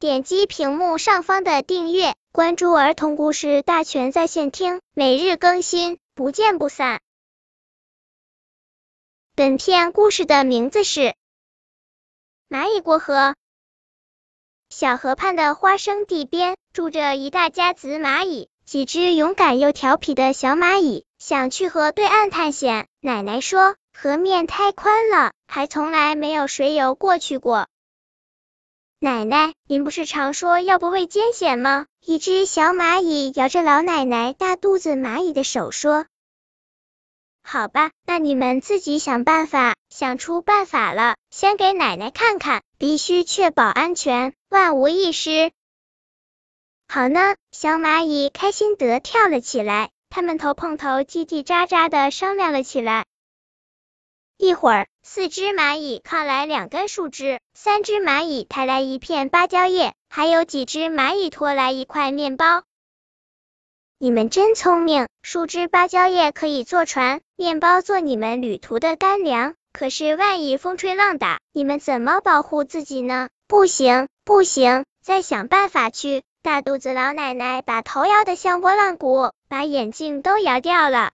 点击屏幕上方的订阅，关注儿童故事大全在线听，每日更新，不见不散。本片故事的名字是《蚂蚁过河》。小河畔的花生地边，住着一大家子蚂蚁。几只勇敢又调皮的小蚂蚁想去河对岸探险。奶奶说，河面太宽了，还从来没有谁游过去过。奶奶，您不是常说要不畏艰险吗？一只小蚂蚁摇着老奶奶大肚子蚂蚁的手说：“好吧，那你们自己想办法。想出办法了，先给奶奶看看，必须确保安全，万无一失。”好呢，小蚂蚁开心得跳了起来，它们头碰头，叽叽喳喳的商量了起来。一会儿，四只蚂蚁靠来两根树枝，三只蚂蚁抬来一片芭蕉叶，还有几只蚂蚁拖来一块面包。你们真聪明，树枝、芭蕉叶可以做船，面包做你们旅途的干粮。可是万一风吹浪打，你们怎么保护自己呢？不行，不行，再想办法去。大肚子老奶奶把头摇得像拨浪鼓，把眼镜都摇掉了。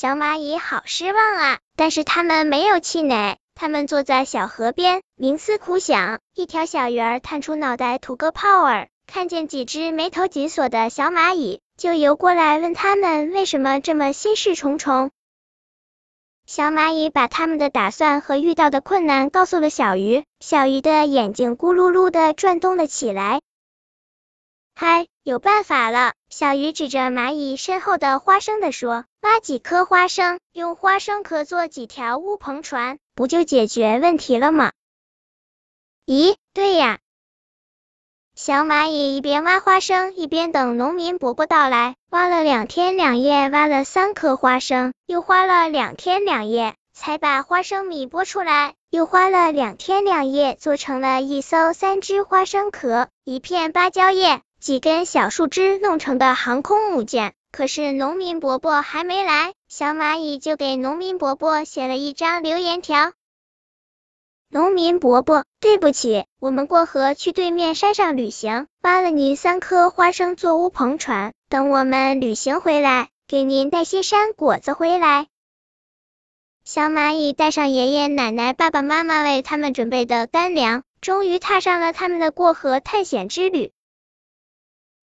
小蚂蚁好失望啊！但是他们没有气馁，他们坐在小河边冥思苦想。一条小鱼儿探出脑袋吐个泡儿，看见几只眉头紧锁的小蚂蚁，就游过来问他们为什么这么心事重重。小蚂蚁把他们的打算和遇到的困难告诉了小鱼，小鱼的眼睛咕噜噜的转动了起来。嗨，有办法了！小鱼指着蚂蚁身后的花生的说：“挖几颗花生，用花生壳做几条乌篷船，不就解决问题了吗？”咦，对呀！小蚂蚁一边挖花生，一边等农民伯伯到来。挖了两天两夜，挖了三颗花生，又花了两天两夜才把花生米剥出来，又花了两天两夜做成了一艘三只花生壳、一片芭蕉叶。几根小树枝弄成的航空母舰，可是农民伯伯还没来，小蚂蚁就给农民伯伯写了一张留言条。农民伯伯，对不起，我们过河去对面山上旅行，挖了您三颗花生做乌篷船，等我们旅行回来，给您带些山果子回来。小蚂蚁带上爷爷奶奶、爸爸妈妈为他们准备的干粮，终于踏上了他们的过河探险之旅。